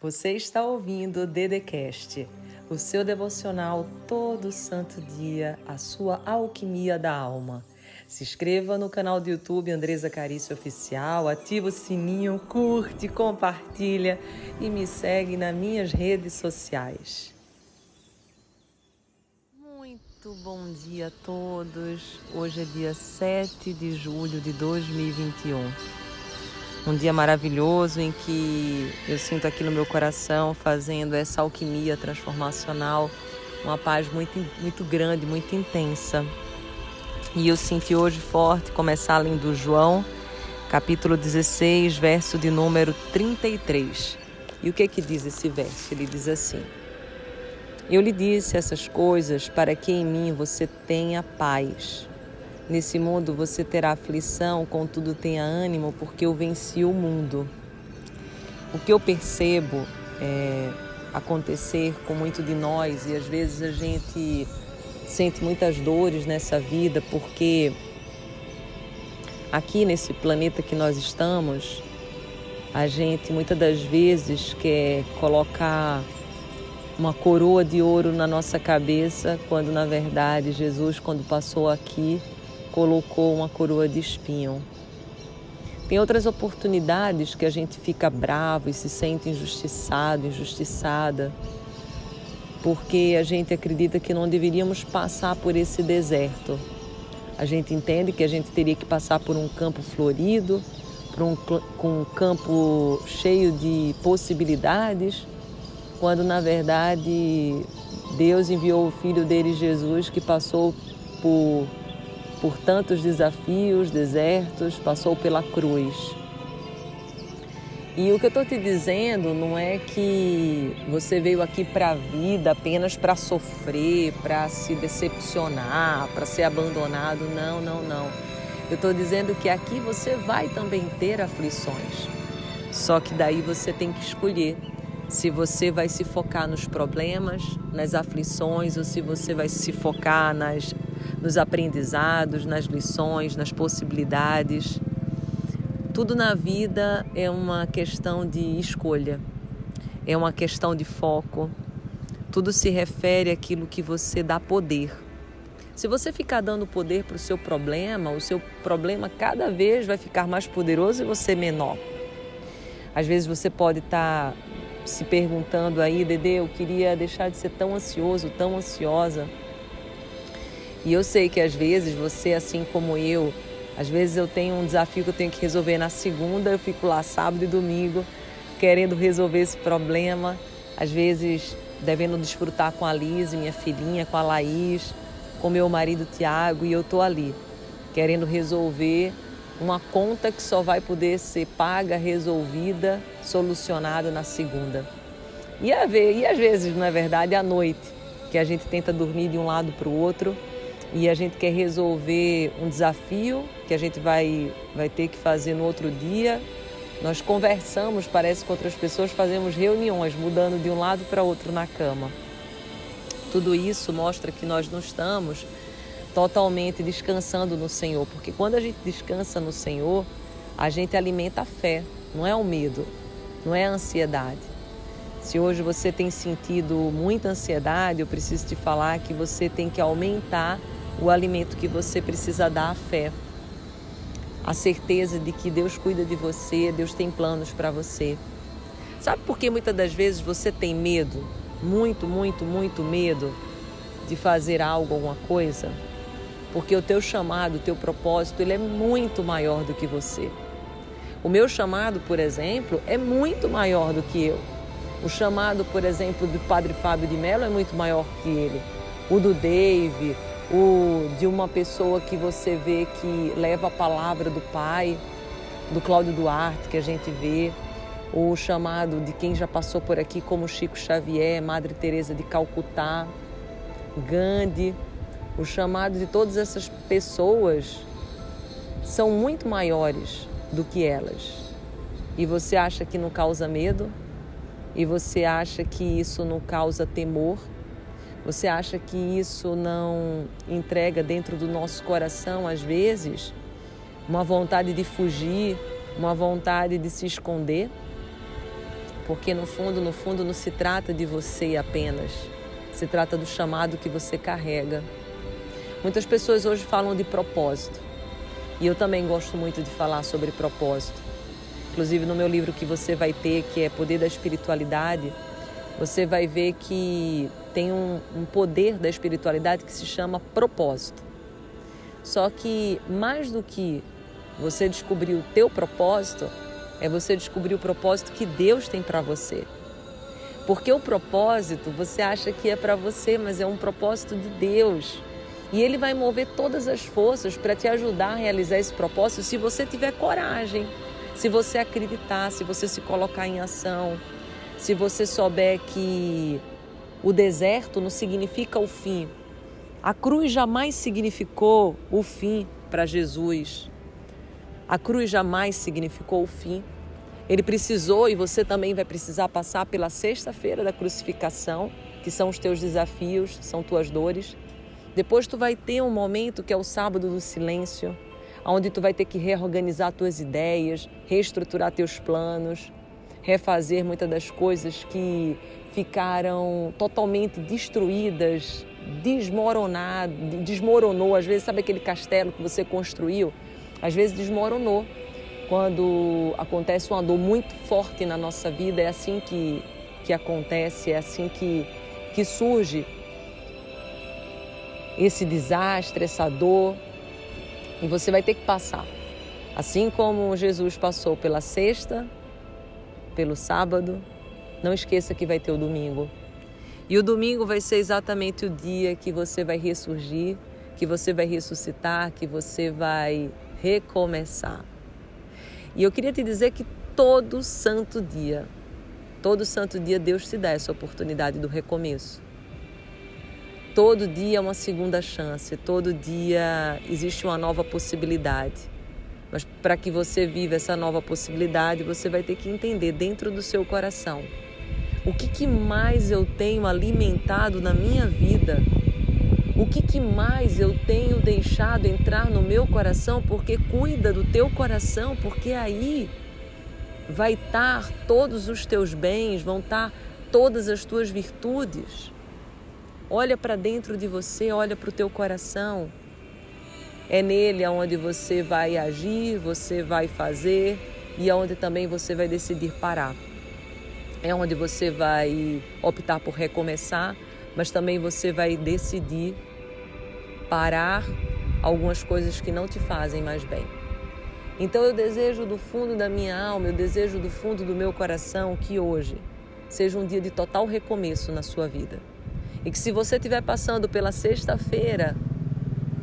Você está ouvindo o Dedecast, o seu devocional todo santo dia, a sua alquimia da alma. Se inscreva no canal do YouTube Andresa Carício Oficial, ativa o sininho, curte, compartilha e me segue nas minhas redes sociais. Muito bom dia a todos. Hoje é dia 7 de julho de 2021 um dia maravilhoso em que eu sinto aqui no meu coração fazendo essa alquimia transformacional, uma paz muito, muito grande, muito intensa. E eu senti hoje forte começar além do João, capítulo 16, verso de número 33. E o que é que diz esse verso? Ele diz assim: Eu lhe disse essas coisas para que em mim você tenha paz. Nesse mundo você terá aflição, contudo tenha ânimo, porque eu venci o mundo. O que eu percebo é, acontecer com muito de nós, e às vezes a gente sente muitas dores nessa vida, porque aqui nesse planeta que nós estamos, a gente muitas das vezes quer colocar uma coroa de ouro na nossa cabeça, quando na verdade Jesus, quando passou aqui, colocou uma coroa de espinho. Tem outras oportunidades que a gente fica bravo e se sente injustiçado, injustiçada, porque a gente acredita que não deveríamos passar por esse deserto. A gente entende que a gente teria que passar por um campo florido, por um, com um campo cheio de possibilidades, quando na verdade Deus enviou o Filho dele, Jesus, que passou por por tantos desafios, desertos, passou pela cruz. E o que eu estou te dizendo não é que você veio aqui para a vida apenas para sofrer, para se decepcionar, para ser abandonado. Não, não, não. Eu estou dizendo que aqui você vai também ter aflições. Só que daí você tem que escolher se você vai se focar nos problemas, nas aflições, ou se você vai se focar nas nos aprendizados, nas lições, nas possibilidades. Tudo na vida é uma questão de escolha, é uma questão de foco. Tudo se refere àquilo que você dá poder. Se você ficar dando poder para o seu problema, o seu problema cada vez vai ficar mais poderoso e você menor. Às vezes você pode estar tá se perguntando aí, Dede, eu queria deixar de ser tão ansioso, tão ansiosa. E eu sei que às vezes você, assim como eu, às vezes eu tenho um desafio que eu tenho que resolver na segunda, eu fico lá sábado e domingo querendo resolver esse problema, às vezes devendo desfrutar com a Liz, minha filhinha, com a Laís, com meu marido Tiago, e eu tô ali querendo resolver uma conta que só vai poder ser paga, resolvida, solucionada na segunda. E, às vezes, na é verdade, à noite, que a gente tenta dormir de um lado para o outro e a gente quer resolver um desafio que a gente vai, vai ter que fazer no outro dia. Nós conversamos, parece, com outras pessoas, fazemos reuniões, mudando de um lado para outro na cama. Tudo isso mostra que nós não estamos totalmente descansando no Senhor, porque quando a gente descansa no Senhor, a gente alimenta a fé, não é o medo, não é a ansiedade. Se hoje você tem sentido muita ansiedade, eu preciso te falar que você tem que aumentar o alimento que você precisa dar à fé. A certeza de que Deus cuida de você, Deus tem planos para você. Sabe por que muitas das vezes você tem medo? Muito, muito, muito medo de fazer algo, alguma coisa? Porque o teu chamado, o teu propósito, ele é muito maior do que você. O meu chamado, por exemplo, é muito maior do que eu. O chamado, por exemplo, do Padre Fábio de Mello é muito maior que ele. O do Dave, o de uma pessoa que você vê que leva a palavra do pai, do Cláudio Duarte, que a gente vê, o chamado de quem já passou por aqui, como Chico Xavier, Madre Teresa de Calcutá, Gandhi, o chamado de todas essas pessoas são muito maiores do que elas. E você acha que não causa medo? E você acha que isso não causa temor? Você acha que isso não entrega dentro do nosso coração, às vezes, uma vontade de fugir, uma vontade de se esconder? Porque no fundo, no fundo, não se trata de você apenas, se trata do chamado que você carrega. Muitas pessoas hoje falam de propósito e eu também gosto muito de falar sobre propósito. Inclusive no meu livro que você vai ter, que é Poder da Espiritualidade, você vai ver que tem um, um poder da espiritualidade que se chama propósito. Só que mais do que você descobrir o teu propósito, é você descobrir o propósito que Deus tem para você. Porque o propósito você acha que é para você, mas é um propósito de Deus. E Ele vai mover todas as forças para te ajudar a realizar esse propósito se você tiver coragem se você acreditar, se você se colocar em ação, se você souber que o deserto não significa o fim. A cruz jamais significou o fim para Jesus. A cruz jamais significou o fim. Ele precisou e você também vai precisar passar pela sexta-feira da crucificação, que são os teus desafios, são tuas dores. Depois tu vai ter um momento que é o sábado do silêncio, onde tu vai ter que reorganizar tuas ideias, reestruturar teus planos, refazer muitas das coisas que ficaram totalmente destruídas, desmoronadas, desmoronou. Às vezes, sabe aquele castelo que você construiu? Às vezes desmoronou. Quando acontece uma dor muito forte na nossa vida, é assim que, que acontece, é assim que, que surge esse desastre, essa dor, e você vai ter que passar. Assim como Jesus passou pela sexta, pelo sábado, não esqueça que vai ter o domingo. E o domingo vai ser exatamente o dia que você vai ressurgir, que você vai ressuscitar, que você vai recomeçar. E eu queria te dizer que todo santo dia, todo santo dia Deus te dá essa oportunidade do recomeço. Todo dia é uma segunda chance, todo dia existe uma nova possibilidade. Mas para que você viva essa nova possibilidade, você vai ter que entender dentro do seu coração o que, que mais eu tenho alimentado na minha vida, o que, que mais eu tenho deixado entrar no meu coração, porque cuida do teu coração, porque aí vai estar todos os teus bens, vão estar todas as tuas virtudes. Olha para dentro de você, olha para o teu coração. É nele aonde você vai agir, você vai fazer e aonde também você vai decidir parar. É onde você vai optar por recomeçar, mas também você vai decidir parar algumas coisas que não te fazem mais bem. Então eu desejo do fundo da minha alma, eu desejo do fundo do meu coração que hoje seja um dia de total recomeço na sua vida. E que se você estiver passando pela sexta-feira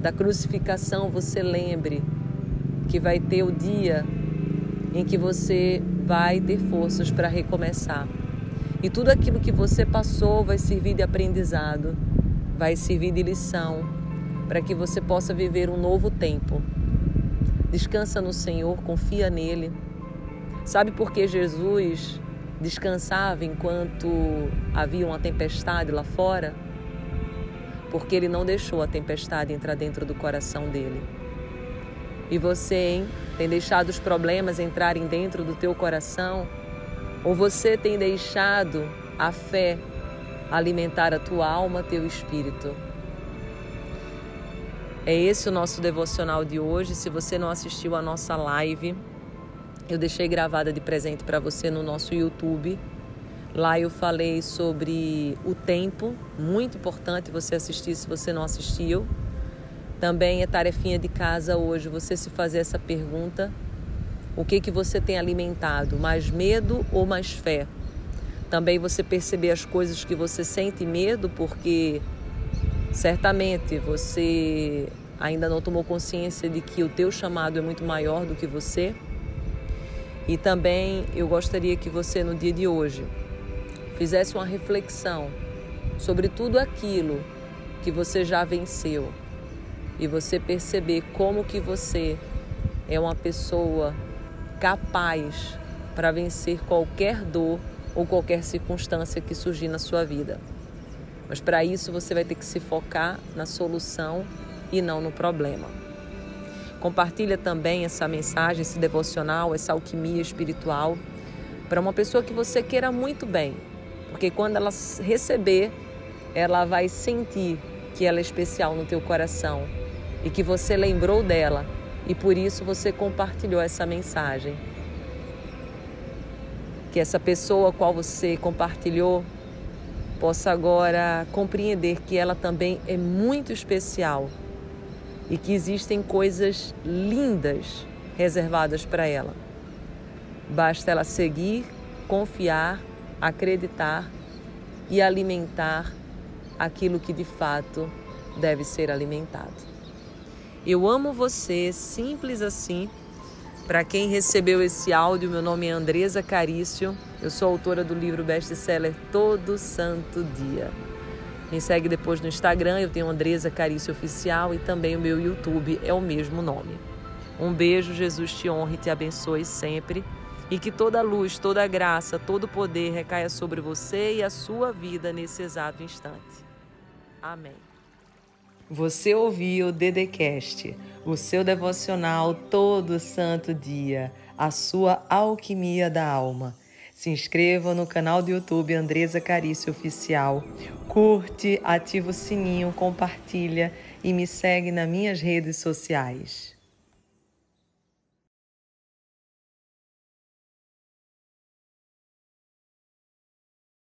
da crucificação, você lembre que vai ter o dia em que você vai ter forças para recomeçar. E tudo aquilo que você passou vai servir de aprendizado, vai servir de lição para que você possa viver um novo tempo. Descansa no Senhor, confia nele. Sabe por que Jesus descansava enquanto havia uma tempestade lá fora, porque ele não deixou a tempestade entrar dentro do coração dele. E você, hein, tem deixado os problemas entrarem dentro do teu coração? Ou você tem deixado a fé alimentar a tua alma, teu espírito? É esse o nosso devocional de hoje. Se você não assistiu a nossa live, eu deixei gravada de presente para você no nosso YouTube. Lá eu falei sobre o tempo, muito importante você assistir se você não assistiu. Também é tarefinha de casa hoje você se fazer essa pergunta: o que que você tem alimentado, mais medo ou mais fé? Também você perceber as coisas que você sente medo, porque certamente você ainda não tomou consciência de que o teu chamado é muito maior do que você. E também eu gostaria que você no dia de hoje fizesse uma reflexão sobre tudo aquilo que você já venceu e você perceber como que você é uma pessoa capaz para vencer qualquer dor ou qualquer circunstância que surgir na sua vida. Mas para isso você vai ter que se focar na solução e não no problema. Compartilha também essa mensagem, esse devocional, essa alquimia espiritual para uma pessoa que você queira muito bem, porque quando ela receber, ela vai sentir que ela é especial no teu coração e que você lembrou dela e por isso você compartilhou essa mensagem. Que essa pessoa a qual você compartilhou possa agora compreender que ela também é muito especial e que existem coisas lindas reservadas para ela. Basta ela seguir, confiar, acreditar e alimentar aquilo que de fato deve ser alimentado. Eu amo você, simples assim. Para quem recebeu esse áudio, meu nome é Andresa Carício. Eu sou autora do livro best-seller Todo Santo Dia. Me segue depois no Instagram, eu tenho Andresa Carício Oficial e também o meu YouTube é o mesmo nome. Um beijo, Jesus te honre e te abençoe sempre e que toda luz, toda graça, todo poder recaia sobre você e a sua vida nesse exato instante. Amém. Você ouviu o Dedecast, o seu devocional todo santo dia, a sua alquimia da alma. Se inscreva no canal do YouTube Andresa Carício Oficial. Curte, ativa o sininho, compartilha e me segue nas minhas redes sociais.